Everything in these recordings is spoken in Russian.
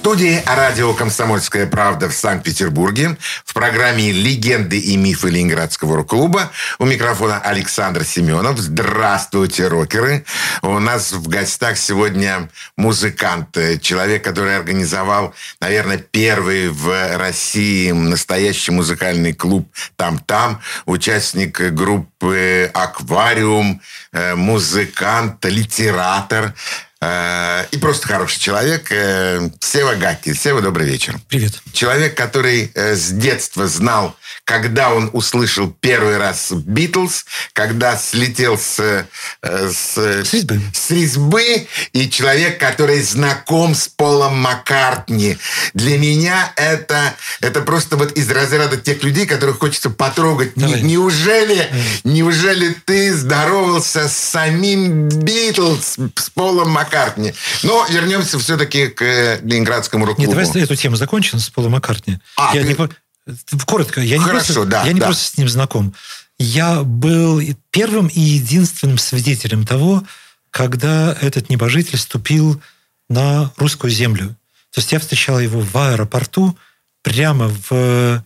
студии радио «Комсомольская правда» в Санкт-Петербурге в программе «Легенды и мифы Ленинградского рок-клуба». У микрофона Александр Семенов. Здравствуйте, рокеры. У нас в гостях сегодня музыкант, человек, который организовал, наверное, первый в России настоящий музыкальный клуб «Там-там», участник группы «Аквариум», э, музыкант, литератор – Э, и просто хороший человек. Э, Сева Гаки. Сева, добрый вечер. Привет. Человек, который э, с детства знал, когда он услышал первый раз Битлз, когда слетел с, с, с, резьбы. с резьбы, и человек, который знаком с Полом Маккартни. Для меня это, это просто вот из разряда тех людей, которых хочется потрогать. Давай. Неужели, Давай. неужели ты здоровался с самим Битлз, с Полом Маккартни? Маккартни. Но вернемся все-таки к э, Ленинградскому рок-клубу. Нет, давай эту тему закончим с Полом Маккартни. А, я ты... не, коротко, я не, Хорошо, просто, да, я не да. просто с ним знаком. Я был первым и единственным свидетелем того, когда этот небожитель ступил на русскую землю. То есть я встречал его в аэропорту прямо в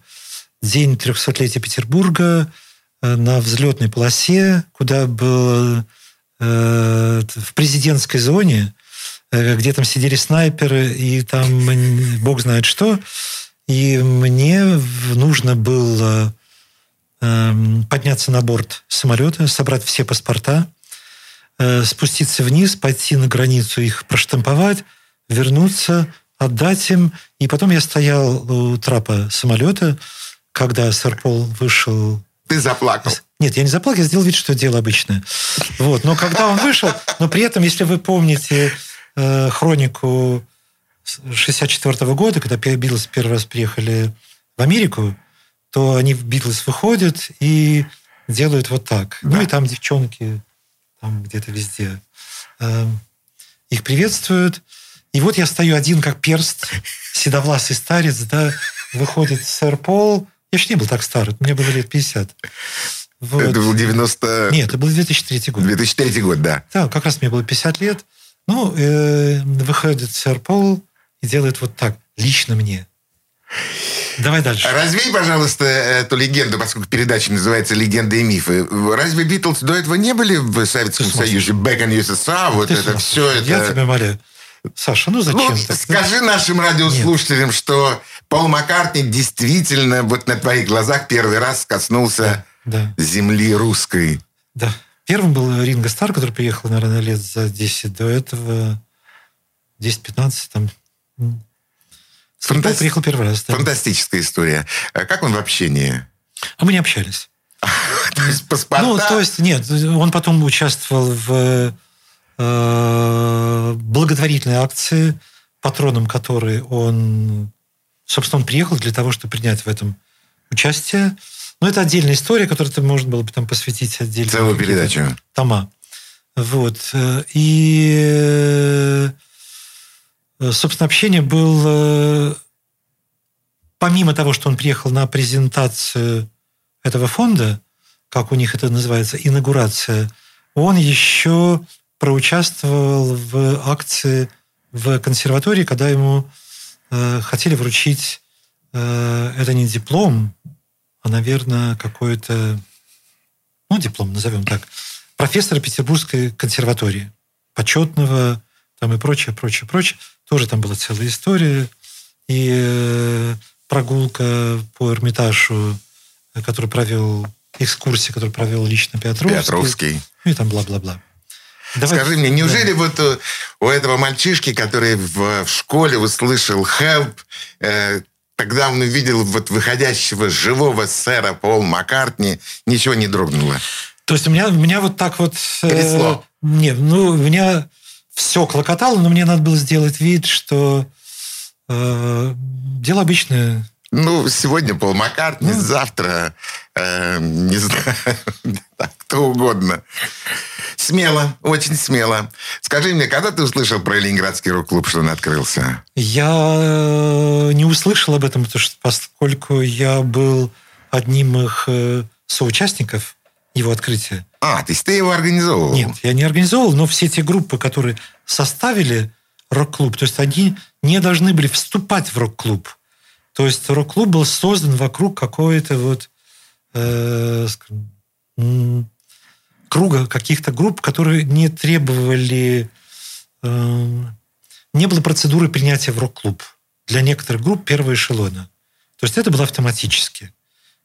день 300-летия Петербурга э, на взлетной полосе, куда был Э, в президентской зоне, э, где там сидели снайперы, и там бог знает что. И мне нужно было эм, подняться на борт самолета, собрать все паспорта, э, спуститься вниз, пойти на границу, их проштамповать, вернуться, отдать им. И потом я стоял у трапа самолета, когда сэр Пол вышел ты заплакал. Нет, я не заплакал, я сделал вид, что дело обычное. Вот. Но когда он вышел, но при этом, если вы помните э, хронику 64 -го года, когда Битлз первый раз приехали в Америку, то они в Битлз выходят и делают вот так. Да. Ну и там девчонки там где-то везде э, их приветствуют. И вот я стою один, как перст, седовласый старец, да, выходит сэр Пол, я же не был так стар, мне было лет 50. Вот. Это был 90... Нет, это был 2003 год. 2003 год, да. Да, как раз мне было 50 лет. Ну, э, выходит сэр Пол и делает вот так, лично мне. Давай дальше. Развей, пожалуйста, эту легенду, поскольку передача называется «Легенды и мифы». Разве Битлз до этого не были в Советском Союзе? Back in USSR, вот это все это... Я тебя молю. Саша, ну зачем? Ну, так? скажи нашим радиослушателям, Нет. что Пол Маккартни действительно вот на твоих глазах первый раз коснулся да, да. земли русской. Да. Первым был Ринго Стар, который приехал, наверное, лет за 10 до этого. 10-15 там. Фантаст... приехал первый раз. Да. Фантастическая история. А как он в общении? А мы не общались. То есть паспорта? Ну, то есть, нет, он потом участвовал в Э, благотворительной акции, патроном которой он, собственно, он приехал для того, чтобы принять в этом участие. Но это отдельная история, которую ты можно было бы там посвятить отдельно. Целую передачу. Тома. Вот. И, э, собственно, общение было... Помимо того, что он приехал на презентацию этого фонда, как у них это называется, инаугурация, он еще проучаствовал в акции в консерватории, когда ему э, хотели вручить э, это не диплом, а, наверное, какой-то, ну, диплом, назовем так, профессора Петербургской консерватории, почетного, там и прочее, прочее, прочее. Тоже там была целая история. И э, прогулка по Эрмитажу, э, который провел, экскурсия, которую провел лично Петровский. Петровский. И там бла-бла-бла. Давай. Скажи мне, неужели да. вот у, у этого мальчишки, который в, в школе услышал «help», э, тогда он увидел вот выходящего живого сэра Пол Маккартни, ничего не дрогнуло? То есть у меня, у меня вот так вот... Э, нет, ну, у меня все клокотало, но мне надо было сделать вид, что э, дело обычное. Ну, сегодня Пол Маккартни, ну, завтра, э, не знаю, кто угодно. Смело, очень смело. Скажи мне, когда ты услышал про Ленинградский рок-клуб, что он открылся? Я э, не услышал об этом, потому что, поскольку я был одним их э, соучастников, его открытия. А, то есть ты его организовывал? Нет, я не организовывал, но все те группы, которые составили рок-клуб, то есть они не должны были вступать в рок-клуб. То есть рок-клуб был создан вокруг какой-то вот э, круга каких-то групп, которые не требовали... Э, не было процедуры принятия в рок-клуб. Для некоторых групп первого эшелона. То есть это было автоматически.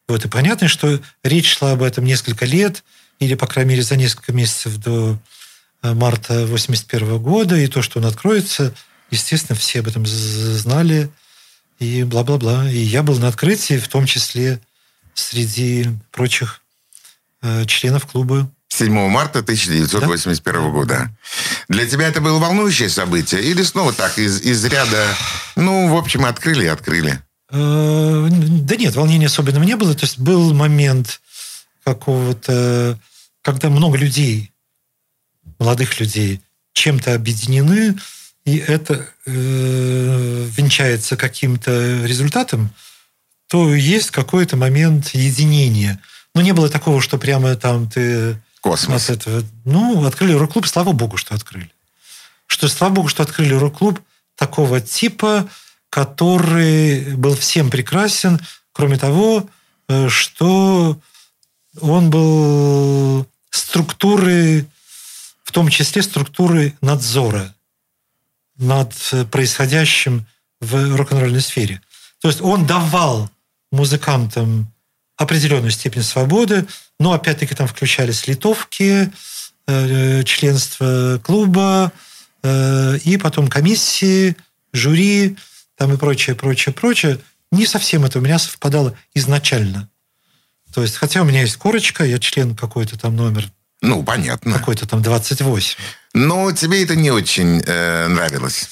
Вот, и понятно, что речь шла об этом несколько лет, или, по крайней мере, за несколько месяцев до э, марта 81 года, и то, что он откроется, естественно, все об этом знали, и бла-бла-бла. И я был на открытии, в том числе среди прочих э, членов клуба. 7 марта 1981 да? года. Для тебя это было волнующее событие? Или снова так, из, из ряда, ну, в общем, открыли и открыли? Э, да нет, волнения особенного не было. То есть был момент какого-то, когда много людей, молодых людей, чем-то объединены, и это э, венчается каким-то результатом, то есть какой-то момент единения. Но не было такого, что прямо там ты... Космос. От этого, ну, открыли рок-клуб, слава богу, что открыли. Что, слава богу, что открыли рок-клуб такого типа, который был всем прекрасен, кроме того, э, что он был структурой, в том числе структурой надзора над происходящим в рок-н-ролльной сфере. То есть он давал музыкантам определенную степень свободы, но опять-таки там включались литовки, э, членство клуба, э, и потом комиссии, жюри, там и прочее, прочее, прочее. Не совсем это у меня совпадало изначально. То есть, хотя у меня есть корочка, я член какой-то там номер. Ну, понятно. Какой-то там 28. Но тебе это не очень э, нравилось.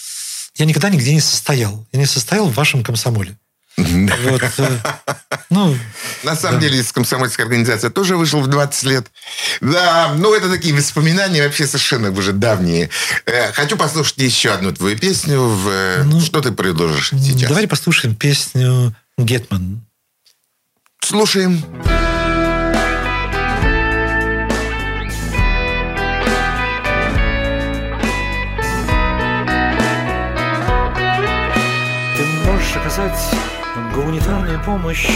Я никогда нигде не состоял. Я не состоял в вашем комсомоле. Вот, э, ну, На самом да. деле, из комсомольской организации тоже вышел в 20 лет. Да, ну, это такие воспоминания вообще совершенно уже давние. Э, хочу послушать еще одну твою песню. В... Э, ну, Что ты предложишь сейчас? Давайте послушаем песню «Гетман». Слушаем. Слушаем. Оказать гуманитарную помощь,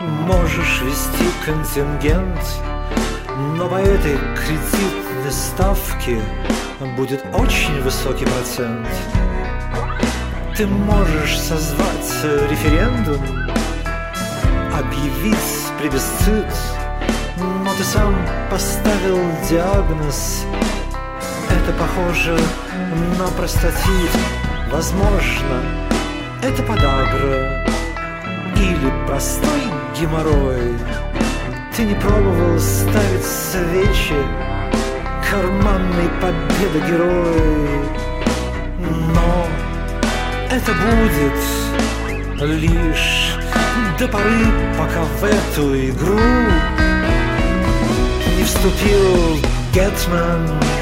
можешь вести контингент, но по этой кредитной ставке будет очень высокий процент. Ты можешь созвать референдум, объявить плебисцит, но ты сам поставил диагноз. Это похоже на простатит. Возможно, это подагра или простой геморрой. Ты не пробовал ставить свечи, карманной победы герой. Но это будет лишь до поры, пока в эту игру не вступил Гетман.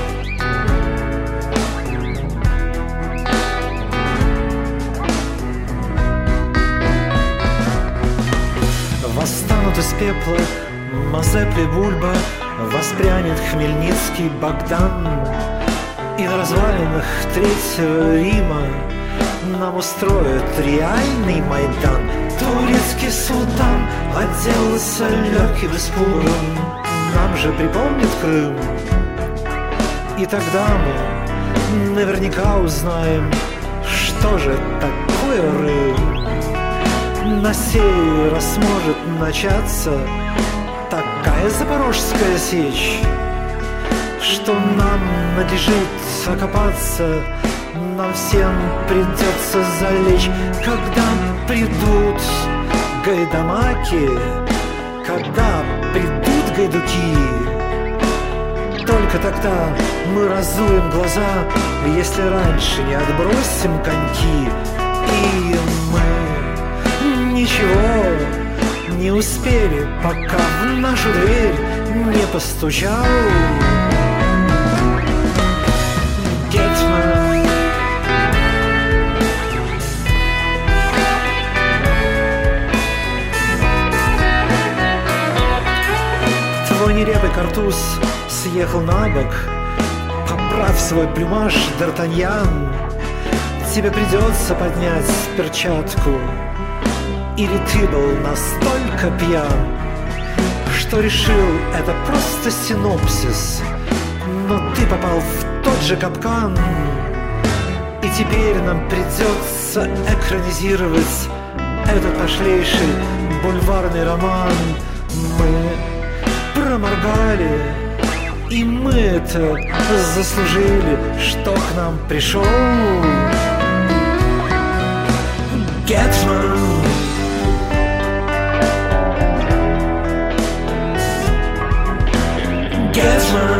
Пепла Мазепли Бульба Воспрянет Хмельницкий Богдан. И на развалинах Третьего Рима Нам устроят реальный Майдан. Турецкий султан Отделался легким испугом. Нам же припомнит Крым. И тогда мы наверняка узнаем Что же такое Рым на сей раз может начаться такая запорожская сечь, что нам надлежит окопаться, нам всем придется залечь, когда придут гайдамаки, когда придут гайдуки. Только тогда мы разуем глаза, если раньше не отбросим коньки, и мы ничего. Не успели, пока в нашу дверь не постучал. Гетман. Твой нерепый картуз съехал на бок Поправь свой плюмаж, Д'Артаньян. Тебе придется поднять перчатку Или ты был настолько пьян Что решил, это просто синопсис Но ты попал в тот же капкан И теперь нам придется экранизировать Этот пошлейший бульварный роман. Мы проморгали И мы это заслужили Что к нам пришел Гетман Гетман Getman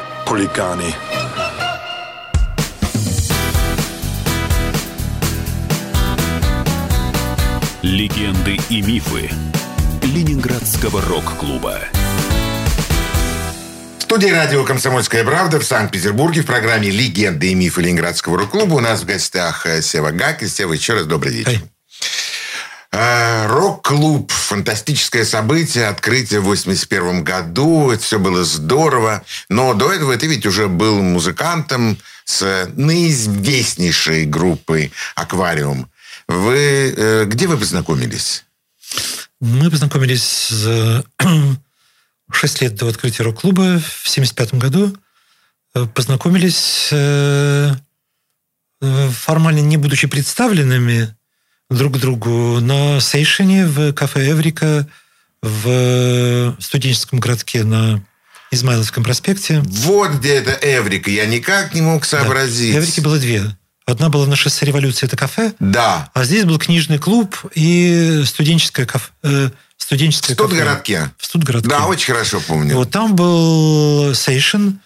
Хулиганы. Легенды и мифы Ленинградского рок-клуба. В студии радио «Комсомольская правда» в Санкт-Петербурге в программе «Легенды и мифы Ленинградского рок-клуба» у нас в гостях э, Сева Гак. И, Сева, еще раз добрый вечер. Эй. Э, Рок-клуб. Фантастическое событие. Открытие в 81 году. Это все было здорово. Но до этого ты ведь уже был музыкантом с наизвестнейшей группой «Аквариум». Вы... э, Где вы познакомились? Мы познакомились за 6 лет до открытия рок-клуба в 75 году. Э, Познакомились э, э, формально не будучи представленными друг другу на сейшене в кафе «Эврика» в студенческом городке на Измайловском проспекте. Вот где это Эврика. Я никак не мог сообразить. Да. Эврики было две. Одна была на шоссе революции, это кафе, Да. а здесь был книжный клуб и студенческое кафе. э, В студенческое кафе. Студгородке. В Студгородке. Да, очень хорошо помню. Вот там был сейшен,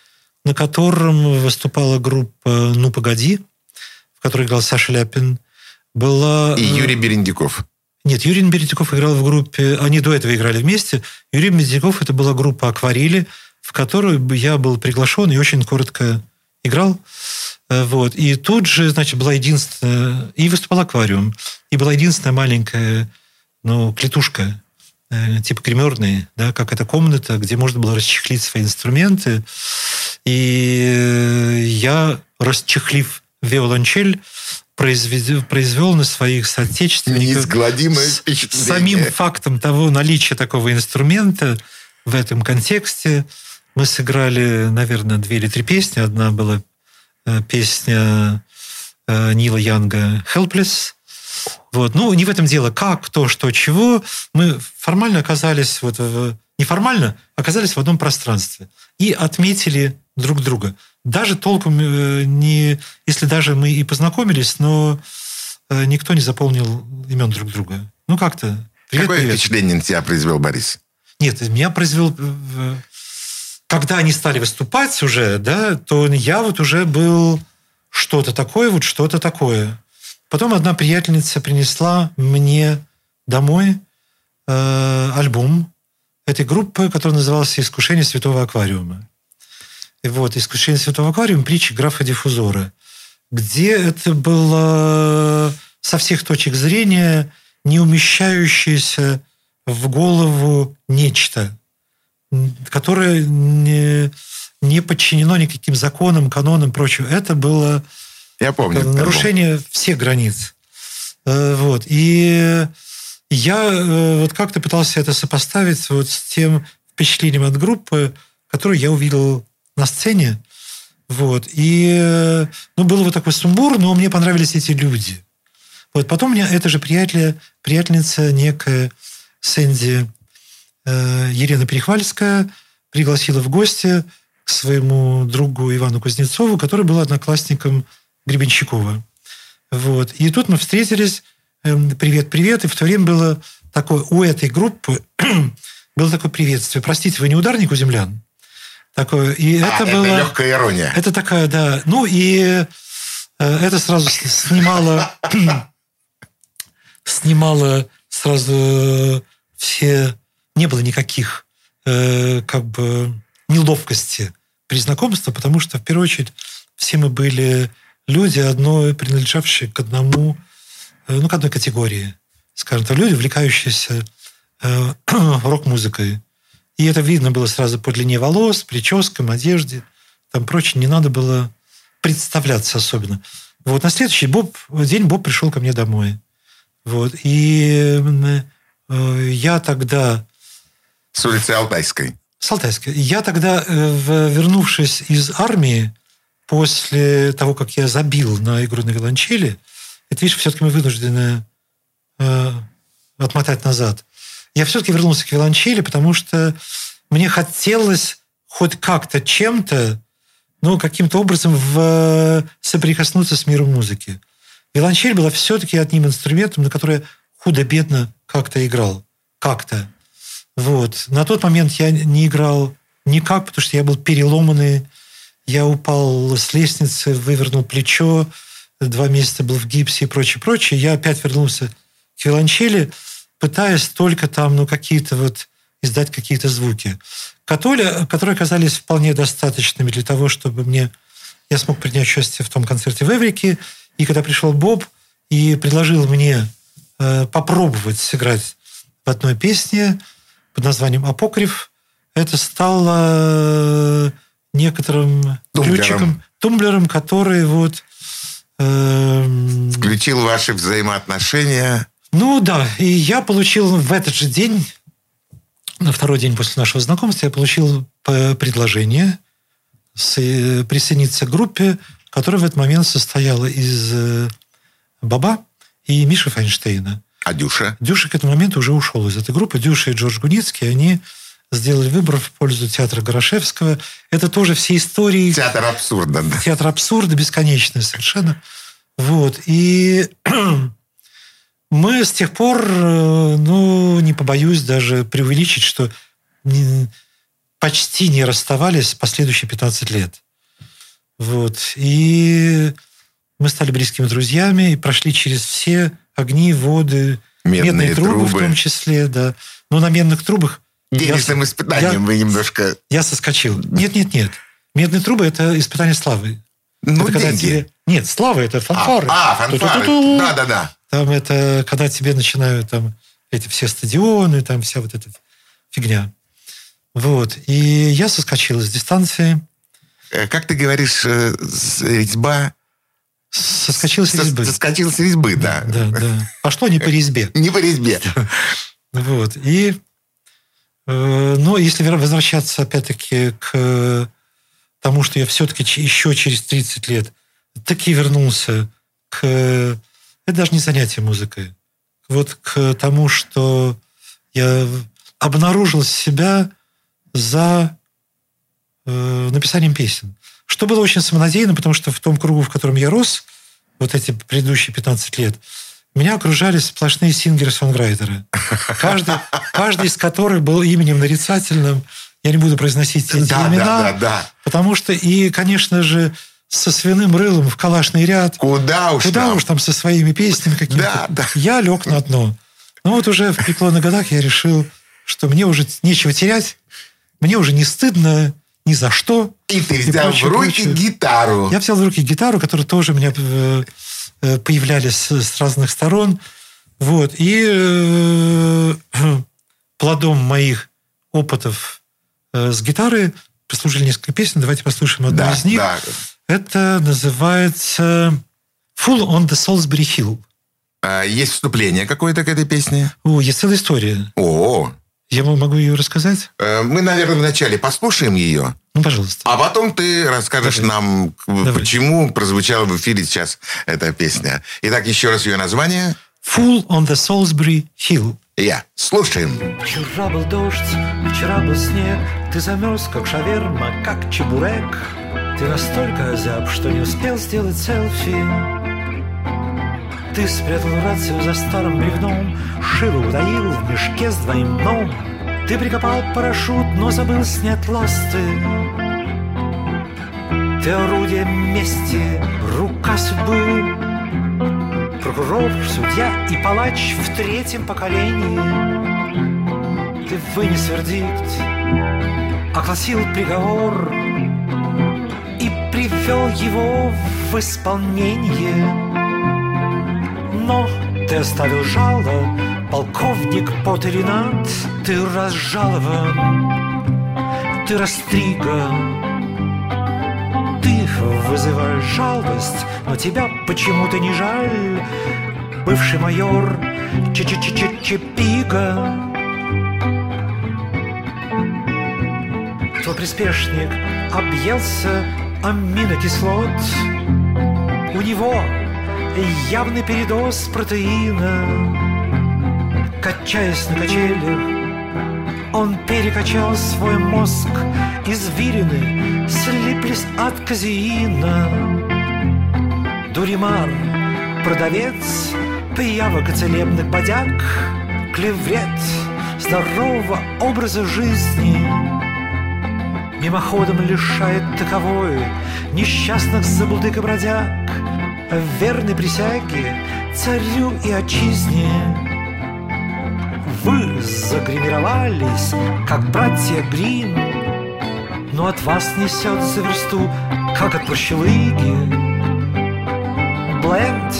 на котором выступала группа «Ну, погоди», в которой играл Саша Ляпин. Была... И э, Юрий Берендиков. Нет, Юрий Бердяков играл в группе... Они до этого играли вместе. Юрий Бердяков это была группа «Акварели», в которую я был приглашен и очень коротко играл. Э, Вот. И тут же, значит, была единственная... И выступал «Аквариум». И была единственная маленькая, ну, клетушка, э, типа гримерной, да, как эта комната, где можно было расчехлить свои инструменты. И я, расчехлив виолончель, произведел, произвел на своих соотечественников с- самим фактом того наличия такого инструмента в этом контексте мы сыграли, наверное, две или три песни. Одна была э, песня э, Нила Янга «Helpless». Вот. Ну, не в этом дело. Как, кто, что, чего. Мы формально оказались вот в... Неформально оказались в одном пространстве. И отметили друг друга. Даже толком э, не... Если даже мы и познакомились, но э, никто не заполнил имен друг друга. Ну, как-то. Привет, Какое привет. впечатление на тебя произвел Борис? Нет, меня произвел... э, Когда они стали выступать уже, да, то я вот уже был что-то такое, вот что-то такое. Потом одна приятельница принесла мне домой э, альбом этой группы, которая называлась «Искушение святого аквариума». Вот «Искушение святого аквариума» притча графа Диффузора, где это было со всех точек зрения не умещающееся в голову нечто, которое не, не подчинено никаким законам, канонам и прочему. Это было Я помню. нарушение всех границ. Э, Вот. И я э, вот как-то пытался это сопоставить вот с тем впечатлением от группы, которую я увидел на сцене. Вот. И э, ну, был вот такой сумбур, но мне понравились эти люди. Вот. Потом меня эта же приятеля, приятельница некая Сэнди э, Елена Перехвальская пригласила в гости к своему другу Ивану Кузнецову, который был одноклассником Гребенщикова. Вот. И тут мы встретились, эм, привет-привет, и в то время было такое, у этой группы было такое приветствие. Простите, вы не ударник у землян? Такое. И А, это это было... легкая ирония. Это такая, да. Ну и э, это сразу снимало, снимало сразу э, все, не было никаких э, как бы неловкости при знакомстве, потому что в первую очередь все мы были люди одной, принадлежавшие к одному, ну, к одной категории. Скажем так, люди, увлекающиеся рок-музыкой. И это видно было сразу по длине волос, прическам, одежде, там прочее. Не надо было представляться особенно. Вот на следующий Боб, день Боб пришел ко мне домой. Вот. И э, я тогда... С улицы Алтайской. С Алтайской. Я тогда, э, вернувшись из армии, после того, как я забил на игру на виолончели, это, видишь, все-таки мы вынуждены э, отмотать назад. Я все-таки вернулся к виолончели, потому что мне хотелось хоть как-то чем-то, ну, каким-то образом в, соприкоснуться с миром музыки. Виолончель была все-таки одним инструментом, на который худо-бедно как-то играл. Как-то. Вот. На тот момент я не играл никак, потому что я был переломанный. Я упал с лестницы, вывернул плечо, два месяца был в гипсе и прочее, прочее. Я опять вернулся к виолончели, пытаясь только там, ну, какие-то вот издать какие-то звуки, которые, которые оказались вполне достаточными для того, чтобы мне я смог принять участие в том концерте в Эврике. И когда пришел Боб и предложил мне э, попробовать сыграть в одной песне под названием «Апокриф», это стало некоторым Тумблером. ключиком, тумблером, который вот... эм, Включил ваши взаимоотношения. Ну да, и я получил в этот же день, на второй день после нашего знакомства, я получил п- предложение э, присоединиться к группе, которая в этот момент состояла из э, Баба и Миши Файнштейна. А Дюша? Дюша к этому моменту уже ушел из этой группы. Дюша и Джордж Гуницкий, они сделали выбор в пользу театра Горошевского. Это тоже все истории Театр абсурда. да. театр абсурда бесконечный совершенно. Вот. И мы с тех пор, э, ну, не побоюсь даже преувеличить, что не- почти не расставались последующие 15 лет. Вот. И мы стали близкими друзьями и прошли через все огни, воды, Медные трубы, в трубы. том числе, да. Но на медных трубах Денежным испытанием я- вы немножко... я соскочил. Нет, нет, нет. Медные трубы – это испытание славы. Ну, это деньги. тебе... Нет, слава – это фанфары. А, а, фанфары. Да-да-да. Там это, когда тебе начинают там эти все стадионы, там вся вот эта фигня. Вот. И я соскочил с дистанции, Э, Как ты говоришь, э, резьба... соскочил с резьбы. Соскочил с резьбы, да. Да, да. Пошло не по резьбе. Не по резьбе. Вот. И, э, но если вер- возвращаться опять-таки к тому, что я все-таки еще через 30 лет таки вернулся к... Это даже не занятие музыкой. Вот к тому, что я обнаружил себя за э, написанием песен. Что было очень самонадеянно, потому что в том кругу, в котором я рос, вот эти предыдущие 15 лет, меня окружали сплошные сингеры-сонграйтеры. Каждый, каждый из которых был именем нарицательным. Я не буду произносить эти Да, имена. да, да, да. Потому что, и, конечно же, со свиным рылом в калашный ряд. Куда уж Куда там. уж там со своими песнями какими-то. Да, да. Я лег на дно. Ну вот уже в преклонных годах я решил что мне уже нечего терять, мне уже не стыдно ни за что. И ты взял прочее, в руки прочее. гитару. Я взял в руки гитару, которая тоже у меня э, э, появлялись с разных сторон. Вот. И э, плодом моих опытов с гитарой послужили несколько песен. Давайте послушаем одну Да, из них. да. Это называется «Full on the Salisbury Hill». А, Есть вступление какое-то к этой песне? О, есть целая история. О, Я могу ее рассказать? э, мы, наверное, вначале послушаем ее, Ну, пожалуйста. а потом ты расскажешь Давай. нам, Давай. почему прозвучала в эфире сейчас эта песня. Итак, еще раз ее название. «Full on the Salisbury Hill». Я. Слушаем. Вчера был дождь, вчера был снег Ты замерз, как шаверма, как чебурек Ты настолько озяб, что не успел сделать селфи. Ты спрятал рацию за старым бревном Шило утаил в мешке с двоим дном. Ты прикопал парашют, но забыл снять ласты. Ты орудие мести, рука судьбы. Прокурор, судья и палач в третьем поколении. Ты вынес вердикт, огласил приговор привел его в исполнение Но ты оставил жало, полковник Потеринат Ты разжалован, ты растриган вызываешь жалость, но тебя почему-то не жаль. Бывший майор Чепига. Твой приспешник объелся аминокислот. У него явный передоз протеина. Качаясь на качелях, он перекачал свой мозг Извилины слиплись от казеина Дуримар, продавец Пиявок и целебных бодяг Клеврет здорового образа жизни Мимоходом лишает таковой Несчастных забулдык и бродяг Верной присяги царю и отчизне вы загримировались, как братья Грин, Но от вас несет за версту, как от прощелыги. Бленд,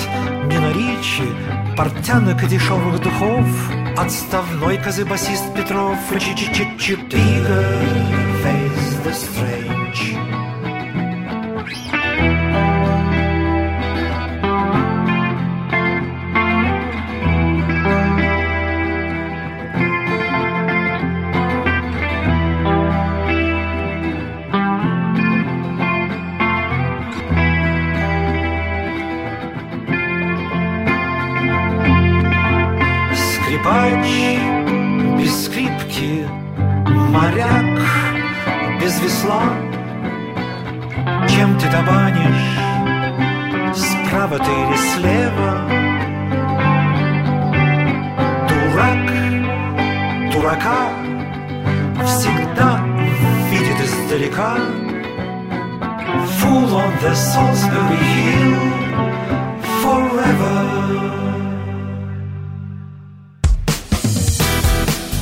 Нина Ричи, портянок и дешевых духов, Отставной козы-басист Петров, Чичичичипига, Face the Strange. Скрипач без скрипки, моряк без весла. Чем ты табанишь, справа ты или слева? Дурак, дурака всегда видит издалека. Full on the Salisbury Hill forever.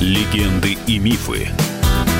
Легенды и мифы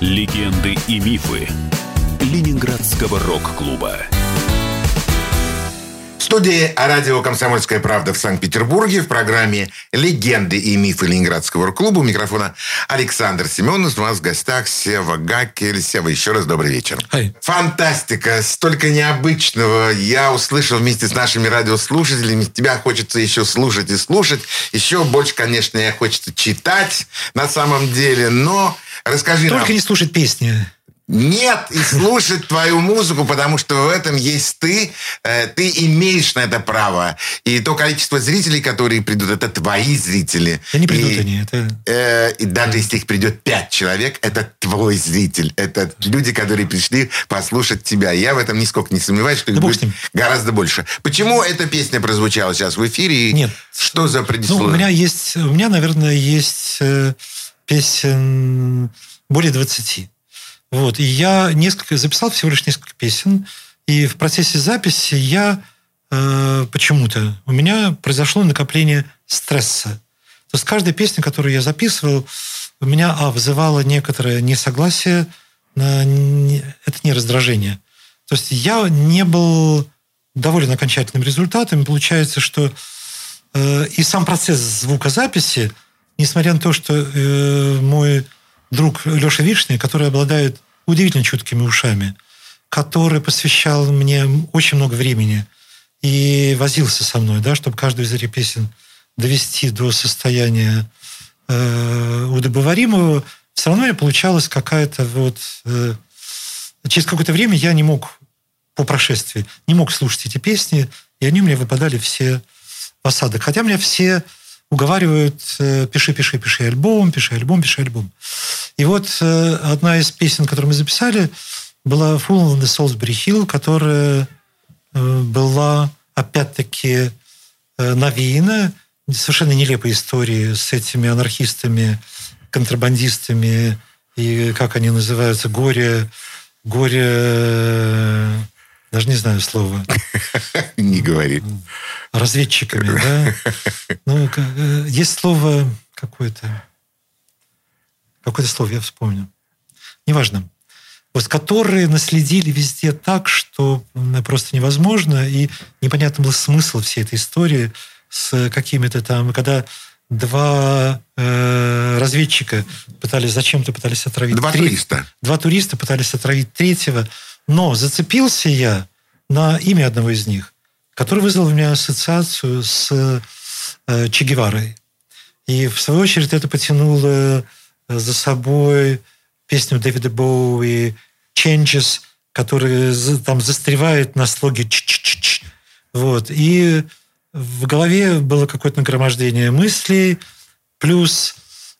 Легенды и мифы Ленинградского рок-клуба. В студии радио «Комсомольская правда» в Санкт-Петербурге в программе «Легенды и мифы Ленинградского рок-клуба» у микрофона Александр Семенов. У нас в гостях Сева Гакель. Сева, еще раз добрый вечер. Ай. Фантастика, столько необычного. Я услышал вместе с нашими радиослушателями. Тебя хочется еще слушать и слушать. Еще больше, конечно, я хочется читать на самом деле. Но расскажи Только нам... не слушать песни. Нет, и слушать твою музыку, потому что в этом есть ты. Э, ты имеешь на это право. И то количество зрителей, которые придут, это твои зрители. Да не придут и, они. Это... Э, и даже если их придет пять человек, это твой зритель. Это люди, которые пришли послушать тебя. Я в этом нисколько не сомневаюсь, что их Да бог будет гораздо больше. Почему эта песня прозвучала сейчас в эфире? И Нет. Что за Ну, предисловие? у меня есть, у меня, наверное, есть э, песен более 20. Вот. И я несколько, записал всего лишь несколько песен. И в процессе записи я э, почему-то, у меня произошло накопление стресса. То есть каждая песня, которую я записывал, у меня, а, вызывала некоторое несогласие, на, не- это не раздражение. То есть я не был доволен окончательным результатом. Получается, что э, и сам процесс звукозаписи, несмотря на то, что э, мой друг Леша Вишний, который обладает удивительно чуткими ушами, который посвящал мне очень много времени и возился со мной, да, чтобы каждую из этих песен довести до состояния э, удобоваримого, все равно я получалась какая-то вот... э, через какое-то время я не мог, по прошествии, не мог слушать эти песни, и они мне выпадали все в осадок. Хотя меня все уговаривают, э, пиши, пиши, пиши альбом, пиши альбом, пиши альбом. И вот э, одна из песен, которую мы записали, была «Full on the Salisbury Hill», которая э, была, опять-таки, навеяна совершенно нелепой историей с этими анархистами, контрабандистами и, как они называются, горе, горе, даже не знаю слова, Не говори. разведчиками, да? Ну, э, есть слово какое-то, какое-то слово я вспомню. Неважно. Вот, которые наследили везде так, что просто невозможно, и непонятно был смысл всей этой истории с какими-то там, когда два э, разведчика пытались зачем-то пытались отравить Два треть- туриста. Два туриста пытались отравить третьего, но зацепился я на имя одного из них, который вызвал у меня ассоциацию с э, Че Геварой. И в свою очередь это потянуло э, за собой песню Дэвида Боуи «Changes», который за- там застревает на слоге «ч-ч-ч-ч». Вот. И в голове было какое-то нагромождение мыслей, плюс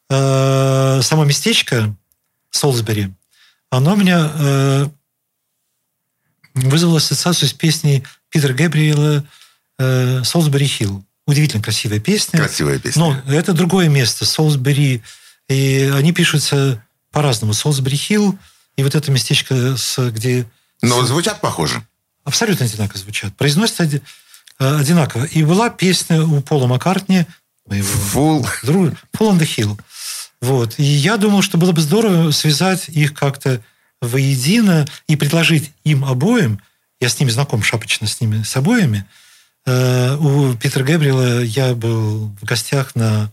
э, само местечко Солсбери, оно меня э, вызвало ассоциацию с песней Питера Гэбриэла э, «Солсбери Хилл». Удивительно красивая песня. Красивая песня. Но это другое место, Солсбери. И они пишутся по-разному. Солсбери Хилл и вот это местечко, с, где Но звучат похоже. абсолютно одинаково звучат. Произносятся оди- э, одинаково. И была песня у Пола Маккартни, моего Фул. друга, Full on the Hill. Вот. И я думал, что было бы здорово связать их как-то воедино и предложить им обоим, я с ними знаком шапочно, с ними, с обоими, Э, у Питера Гэбриэла я был в гостях на,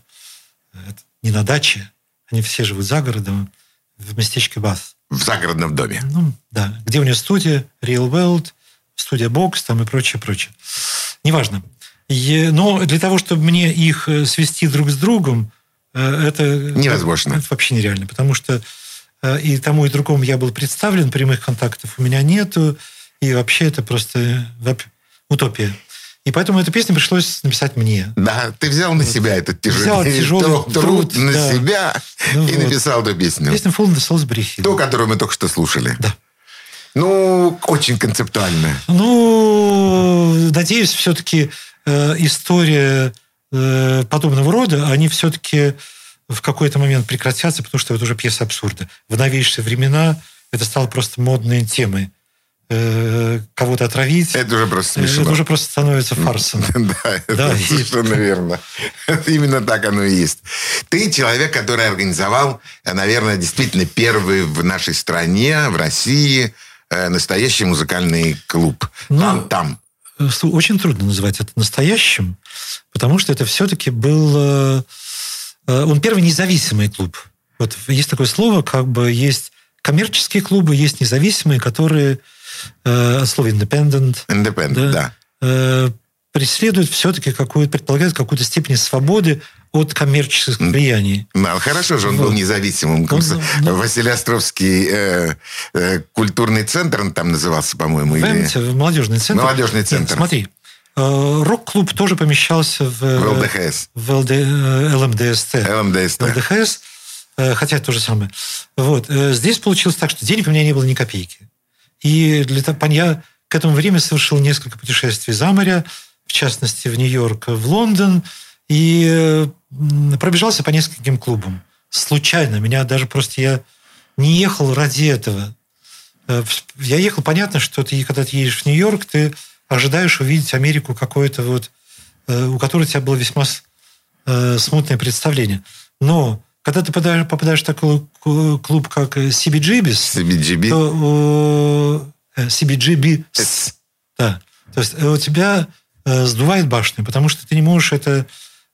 э, не на даче, они все живут за городом, в местечке Бас. В загородном доме. Ну, да. Где у него студия, Real World, студия Бокс там и прочее, прочее. Неважно. И- но для того, чтобы мне их э, свести друг с другом, это... Невозможно. Это вообще нереально, потому что и тому, и другому я был представлен, прямых контактов у меня нету, и вообще это просто э, утопия. И поэтому эту песню пришлось написать мне. Да, ты взял на себя этот Взял тяжелый, тяжелый труд, труд, на да. себя Ну и вот. написал эту песню. Песня Full of Salisbury Hill. Ту, которую мы только что слушали. Да. Ну, очень концептуально. Ну, надеюсь, все-таки э, история э, подобного рода, они все-таки в какой-то момент прекратятся, потому что это уже пьеса абсурда. В новейшие времена это стало просто модной темой. Э, кого-то отравить. Это уже просто э, смешно. Это уже просто становится фарсом. Да, это совершенно верно. Именно так оно и есть. Ты человек, который организовал, э, наверное, действительно первый в нашей стране, в России, настоящий музыкальный клуб. Ну, Там, там. Очень трудно называть это настоящим, потому что это все-таки был... э, Он первый независимый клуб. Вот есть такое слово, как бы есть коммерческие клубы, есть независимые, которые э, от слова independent, Independent, да. э, преследуют все-таки какую предполагают какую-то степень свободы от коммерческих влияний. Ну, хорошо же он вот. был независимым. Он, ну, Василий Островский э, э, культурный центр, он там назывался, по-моему. Или... молодежный центр. Молодежный центр. Нет, смотри, рок-клуб тоже помещался в, в ЛДХС. В ЛД, ЛМДСТ. ЛМДСТ. ЛДХС, хотя то же самое. Вот. Здесь получилось так, что денег у меня не было ни копейки. И для того, я к этому времени совершил несколько путешествий за море, в частности, в Нью-Йорк, в Лондон, и пробежался по нескольким клубам. Случайно. Меня даже просто... Я не ехал ради этого. Э, я ехал, понятно, что ты, когда ты едешь в Нью-Йорк, ты ожидаешь увидеть Америку какое-то вот, э, у которой у тебя было весьма э, смутное представление. Но когда ты попадаешь, попадаешь в такой клуб, как CBGB, CBGB. то CBGB, да, то есть у тебя сдувает башню, потому что ты не можешь это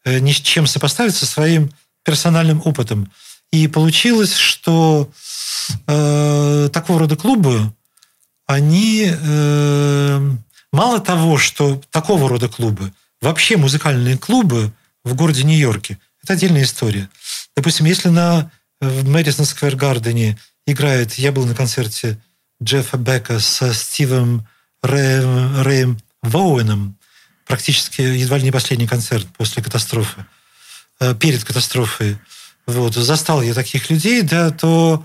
Э, ни с чем сопоставить со своим персональным опытом. И получилось, что э, такого рода клубы, они э, мало того, что такого рода клубы, вообще музыкальные клубы в городе Нью-Йорке, это отдельная история. Допустим, если на в Мэдисон Сквер Гардене играет, я был на концерте Джеффа Бека со Стивом Рэем, Рэем Воуэном, практически едва ли не последний концерт после катастрофы, э, перед катастрофой, вот, застал я таких людей, да, то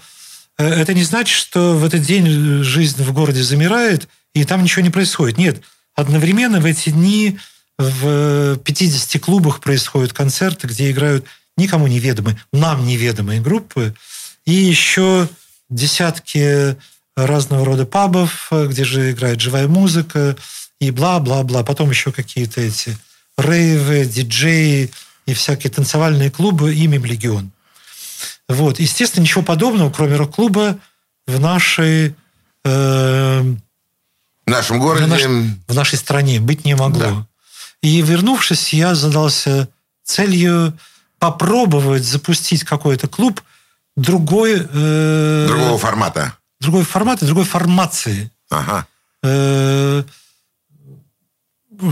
э, это не значит, что в этот день жизнь в городе замирает, и там ничего не происходит. Нет, одновременно в эти дни в 50 клубах происходят концерты, где играют никому неведомые, нам неведомые группы, и еще десятки разного рода пабов, где же играет живая музыка, и бла-бла-бла. Потом еще какие-то эти рейвы, диджеи и всякие танцевальные клубы, имем легион. Вот. Естественно, ничего подобного, кроме рок-клуба, в нашей... Э, в нашем городе... В, наш, в нашей стране быть не могло. Да. И вернувшись, я задался целью попробовать запустить какой-то клуб другой... Э, другого формата. Другой формата, другой формации. Ага. Э,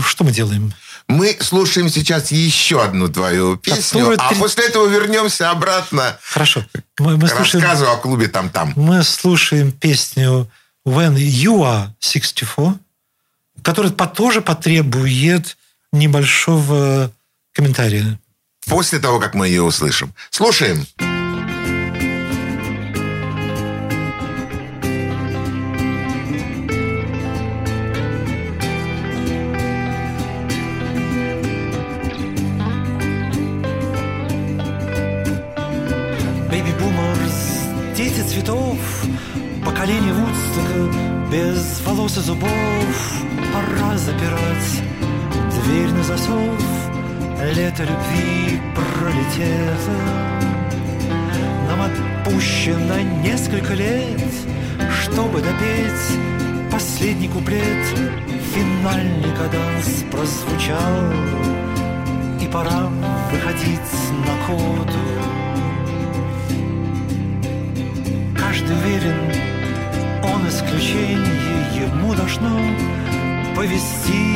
что мы делаем? Мы слушаем сейчас еще одну твою песню, Которая... а после этого вернемся обратно Хорошо. Мы, мы к слушаем... рассказу о клубе «Там-там». Мы слушаем песню «When You Are 64», которая тоже потребует небольшого комментария. После того, как мы ее услышим. Слушаем. Слушаем. И зубов Пора запирать дверь на засов. Лето любви пролетело. Нам отпущено несколько лет Чтобы допеть последний куплет. Финальный каданс прозвучал И пора выходить на коду Каждый верен он исключение ему должно повести.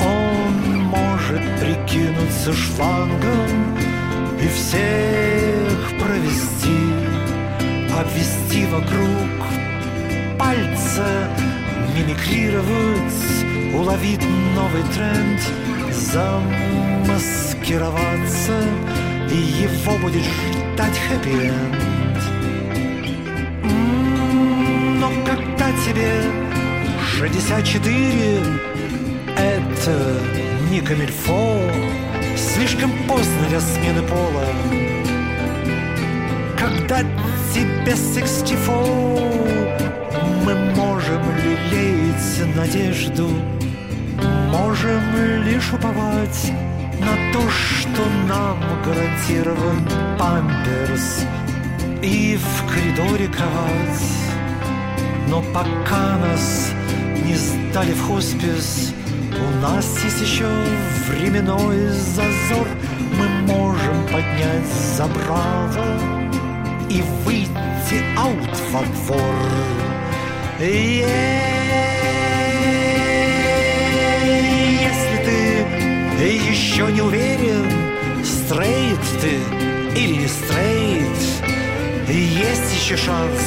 Он может прикинуться шлангом и всех провести, обвести вокруг пальца, мимикрировать, уловить новый тренд, замаскироваться, и его будет ждать хэппи-энд. тебе 64 Это не камильфо. Слишком поздно для смены пола. Когда тебе 64 Мы можем лелеять надежду. Можем лишь уповать на то, что нам гарантирован памперс И в коридоре кровать. Но пока нас не сдали в хоспис, у нас есть еще временной зазор. Мы можем поднять забрало и выйти аут во двор. Если ты еще не уверен, стрейт ты или не стрейт, есть еще шанс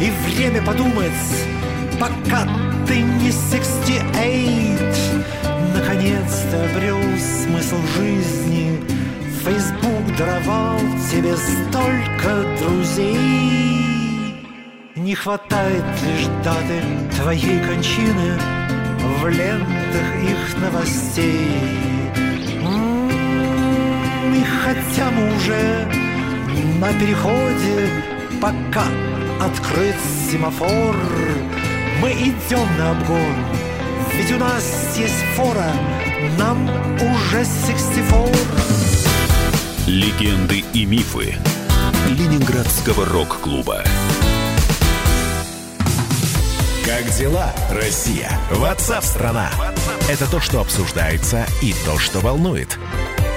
и время подумать, пока ты не 68. Наконец-то обрел смысл жизни, Фейсбук даровал тебе столько друзей. Не хватает лишь даты твоей кончины В лентах их новостей. М-м, и хотя мы уже на переходе, пока открыт семафор, мы идем на обгон, ведь у нас есть фора, нам уже 64. Легенды и мифы Ленинградского рок-клуба. Как дела, Россия? Ватсап-страна! Это то, что обсуждается и то, что волнует.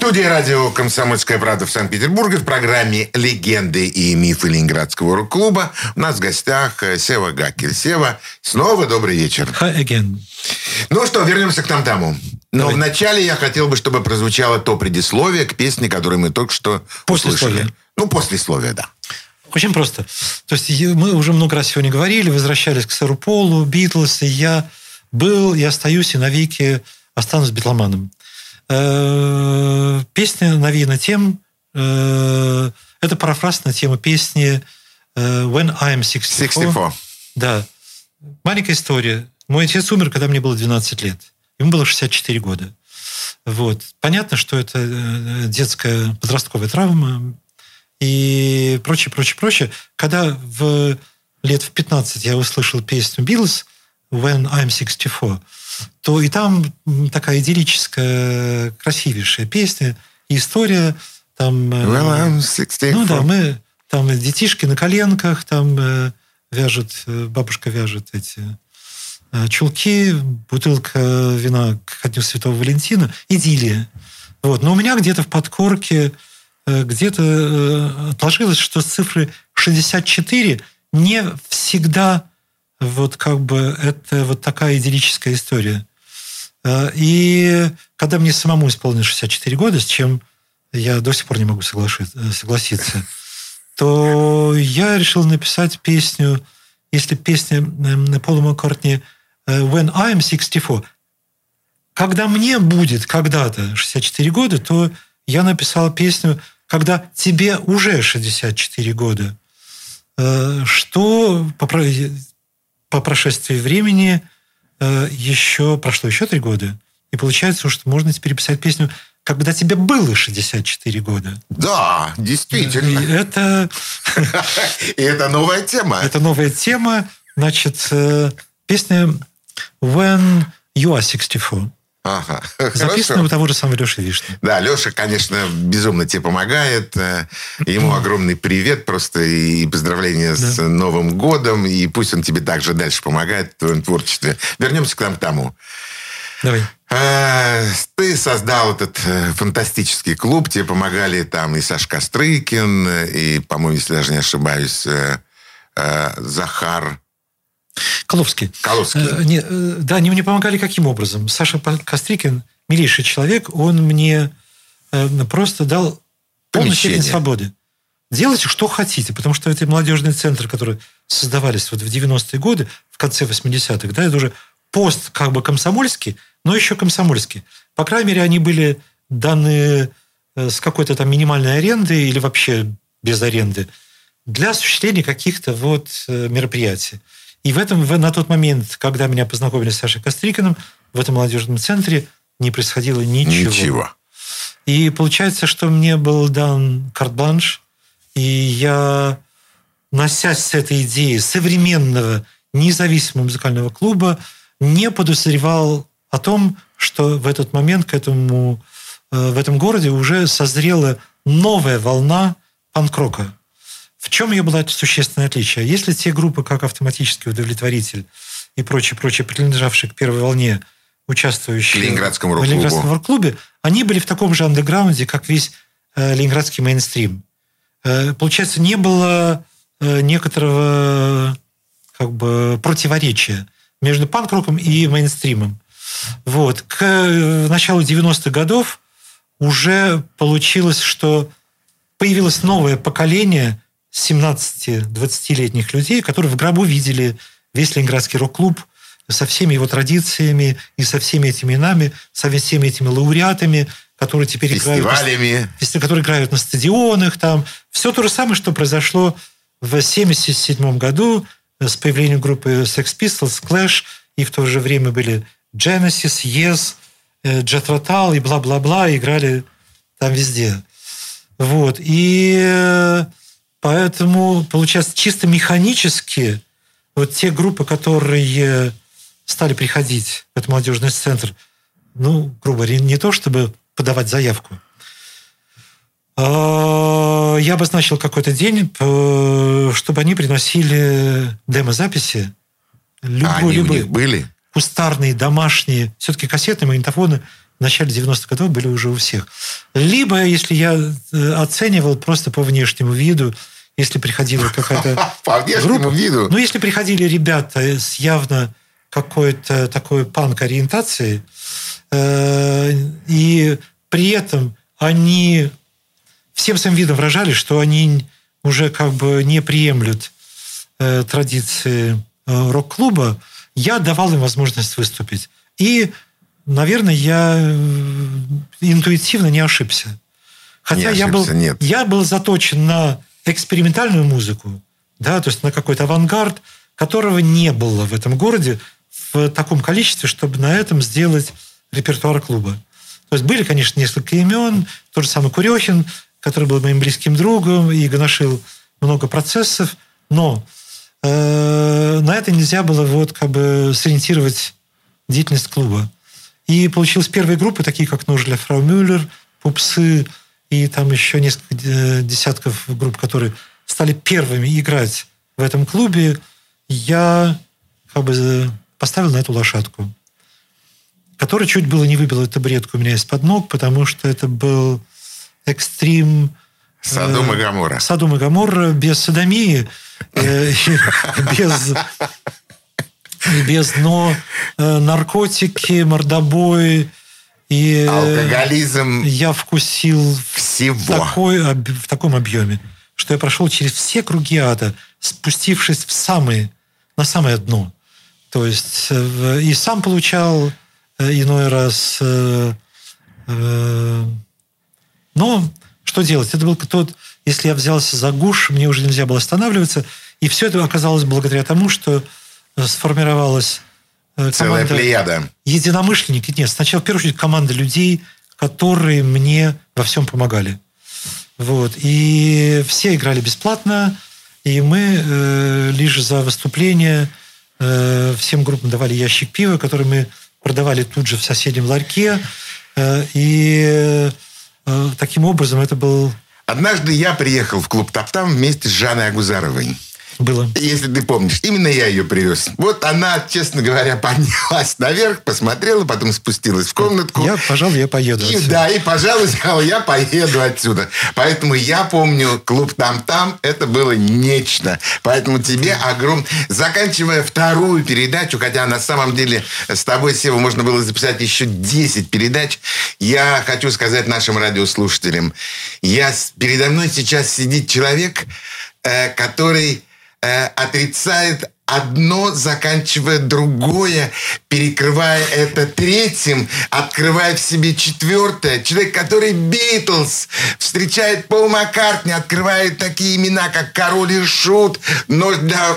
Студии радио «Комсомольская правда» в Санкт-Петербурге в программе «Легенды и мифы Ленинградского рок-клуба» у нас в гостях э, Сева Гакель. Сева, снова добрый вечер. Hi again. Ну что, вернемся к там-тому. Но Давай. вначале я хотел бы, чтобы прозвучало то предисловие к песне, которую мы только что Послесловие. услышали. Ну, послесловие, да. Очень просто. То есть мы уже много раз сегодня говорили, возвращались к Сэру Полу, Битлз, и я был, и остаюсь, и навеки останусь битломаном. Э, Песня навеяна тем, э, это парафраз на тему песни э, «When I'm 64». 64. Да. Маленькая история. Мой отец умер, когда мне было 12 лет. Ему было 64 года. Вот. Понятно, что это детская подростковая травма и прочее, прочее, прочее. Когда в лет в 15 я услышал песню Beatles «When I'm 64», то и там такая идиллическая, красивейшая песня, история там... э, Well, I'm 64. ну да, мы там детишки на коленках, там э, вяжут, э, бабушка вяжет эти чулки, бутылка вина к Дню Святого Валентина, идиллия. Вот. Но у меня где-то в подкорке где-то отложилось, что цифры 64 не всегда вот как бы это вот такая идиллическая история. Э, И когда мне самому исполнилось 64 года, с чем я до сих пор не могу э, согласиться, то я решил написать песню, если песня эм, Пола Маккартни э, «When I'm 64», когда мне будет когда-то 64 года, то я написал песню «Когда тебе уже 64 года», что по, про- по прошествии времени э, еще прошло еще три года, и получается, что можно теперь писать песню «Когда тебе было 64 года». Да, действительно. И это, И это новая тема. это новая тема. Значит, э, песня «When you are 64». Ага. Записана Хорошо. у того же самого Леши Вишни. Да, Леша, конечно, безумно тебе помогает. Э, Ему огромный привет просто и поздравления с Новым годом. И пусть он тебе также дальше помогает в твоем творчестве. Вернемся к нам тому. Давай. Э, Ты создал этот э, фантастический клуб. Тебе помогали там и Сашка Стрыкин, и, по-моему, если даже не ошибаюсь, Захар Коловский. Коловский. Э, не, э, да, они мне помогали каким образом? Саша Кострикин, милейший человек, он мне э, просто дал полную степень свободы. Делайте, что хотите, потому что эти молодежные центры, которые создавались вот в 90-е годы, в конце 80-х, да, это уже пост как бы комсомольский, но еще комсомольский. По крайней мере, они были даны э, с какой-то там минимальной арендой или вообще без аренды для осуществления каких-то вот э, мероприятий. И в этом, на тот момент, когда меня познакомили с Сашей Кострикиным, в этом молодежном центре не происходило ничего. Ничего. И получается, что мне был дан карт-бланш, и я, носясь с этой идеей современного независимого музыкального клуба, не подозревал о том, что в этот момент к этому, э, в этом городе уже созрела новая волна панк-рока. В чем ее было существенное отличие? Если те группы, как «Автоматический удовлетворитель» и прочие, прочие, принадлежавшие к первой волне, участвующие Ленинградском в. Ленинградском рок-клубе, они были в таком же андеграунде, как весь э, ленинградский мейнстрим. Э, получается, не было э, некоторого как бы противоречия между панк-роком и мейнстримом. Вот. К э, началу 90-х годов уже получилось, что появилось новое поколение 17-20-летних людей, которые в гробу видели весь Ленинградский рок-клуб со всеми его традициями и со всеми этими именами, со всеми этими лауреатами, которые теперь Фестивалями. играют, на, которые играют на стадионах, там все то же самое, что произошло в 77 году с появлением группы Sex Pistols, Clash, и в то же время были Genesis, Yes, Jet Rotal и бла-бла-бла, играли там везде. Вот. И поэтому, получается, чисто механически вот те группы, которые стали приходить в этот молодежный центр, ну, грубо говоря, не то чтобы подавать заявку, а, я обозначил какой-то день, чтобы они приносили демозаписи. Любой, а они любые. у них были? Кустарные, домашние. Все-таки кассетные магнитофоны в начале 90-х годов были уже у всех. Либо, если я э, оценивал просто по внешнему виду, если приходила какая-то По внешнему группа, виду? Ну, если приходили ребята с явно какой-то такой панк-ориентацией, э, и при этом они всем своим видом выражали, что они уже как бы не приемлют э, традиции э, рок-клуба, я давал им возможность выступить. И, наверное, я э, интуитивно не ошибся. Хотя не ошибся, я, был, нет. я был заточен на экспериментальную музыку, да, то есть на какой-то авангард, которого не было в этом городе в таком количестве, чтобы на этом сделать репертуар клуба. То есть были, конечно, несколько имен, тот же самый Курехин, который был моим близким другом и гоношил много процессов, но э, на это нельзя было вот как бы сориентировать деятельность клуба. И получилась первые группы, такие как «Нож для фрау Мюллер», «Пупсы» и там еще несколько десятков групп, которые стали первыми играть в этом клубе. Я как бы поставил на эту лошадку, которая чуть было не выбила табуретку у меня из-под ног, потому что это был экстрим... Садом и Гамора. Садом и Гамора без садомии, э, без без, но э, наркотики, мордобой и алкоголизм. Я вкусил всего такой, в таком объеме, что я прошел через все круги ада, спустившись в самые, на самое дно. То есть э, и сам получал иной раз но что делать? Это был тот, если я взялся за гуш, мне уже нельзя было останавливаться. И все это оказалось благодаря тому, что э, сформировалась э, Целая плеяда. Единомышленники. Нет, сначала, в первую очередь, команда людей, которые мне во всем помогали. Вот. И все играли бесплатно, и мы э, лишь за выступление э, всем группам давали ящик пива, который мы продавали тут же в соседнем ларьке. Э, и Э, таким образом это был... Однажды я приехал в клуб «Топтам» вместе с Жанной Агузаровой. Было. Если ты помнишь, именно я ее привез. Вот она, честно говоря, поднялась наверх, посмотрела, потом спустилась в комнатку. Я, пожалуй, я поеду и, отсюда. Да, и, пожалуй, сказала, я поеду отсюда. Поэтому я помню клуб «Там-там», это было нечто. Поэтому тебе огром... Заканчивая вторую передачу, хотя на самом деле с тобой, Сева, можно было записать еще 10 передач, я хочу сказать нашим радиослушателям, я... передо мной сейчас сидит человек, э, который э, отрицает одно, заканчивая другое, перекрывая это третьим, открывая в себе четвертое. Человек, который Битлз встречает Пол Маккартни, открывает такие имена, как Король и Шут, но для,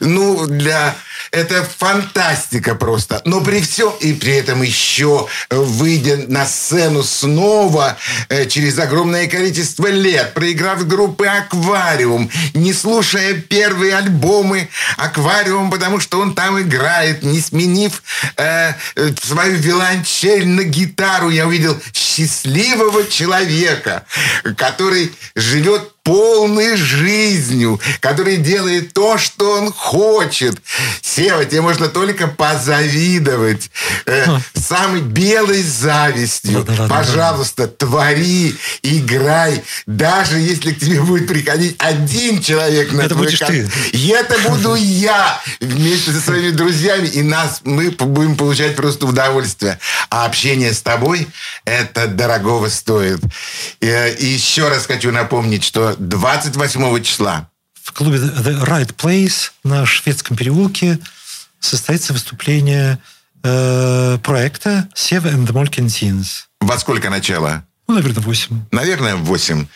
ну, для это фантастика просто. Но при всем и при этом еще выйдя на сцену снова э, через огромное количество лет, проиграв группы «Аквариум», не слушая первые альбомы мы аквариум, потому что он там играет, не сменив э, э, свою виолончель на гитару. Я увидел счастливого человека, который живет полной жизнью, который делает то, что он хочет. Сева, тебе можно только позавидовать. Э, самой белой завистью. Ладно, ладно, Пожалуйста, ладно. твори, играй. Даже если к тебе будет приходить один человек на это твой будешь концерт. ты. И это буду я вместе со своими друзьями. И нас, мы будем получать просто удовольствие. А общение с тобой, это дорогого стоит. И, и еще раз хочу напомнить, что 28 числа в клубе The Right Place на Шведском переулке состоится выступление э, проекта Seva and the Molken Teens. Во сколько начало? Ну, наверное, 8. Наверное, 8.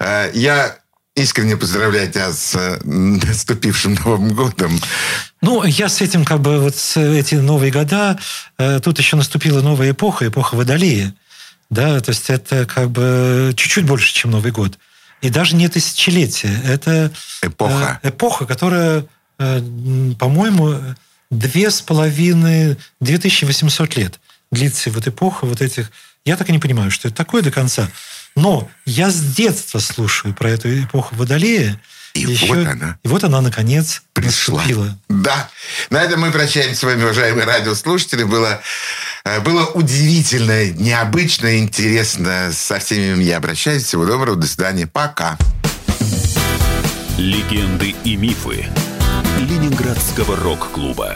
Э, я искренне поздравляю тебя с э, наступившим Новым годом. Ну, я с этим, как бы, вот с эти новые года, э, тут еще наступила новая эпоха, эпоха Водолея. Да, то есть это как бы чуть-чуть больше, чем Новый год. И даже не тысячелетие. Это эпоха, э, эпоха которая, э, по-моему, две с половиной, 2800 лет длится вот эпоха вот этих... Я так и не понимаю, что это такое до конца. Но я с детства слушаю про эту эпоху Водолея. И еще, вот она. И вот она, наконец, пришла. наступила. Да. На этом мы прощаемся с вами, уважаемые радиослушатели. Было, э, было удивительно, необычно, интересно. Со всеми я обращаюсь. Всего доброго. До свидания. Пока. Легенды и мифы Ленинградского рок-клуба.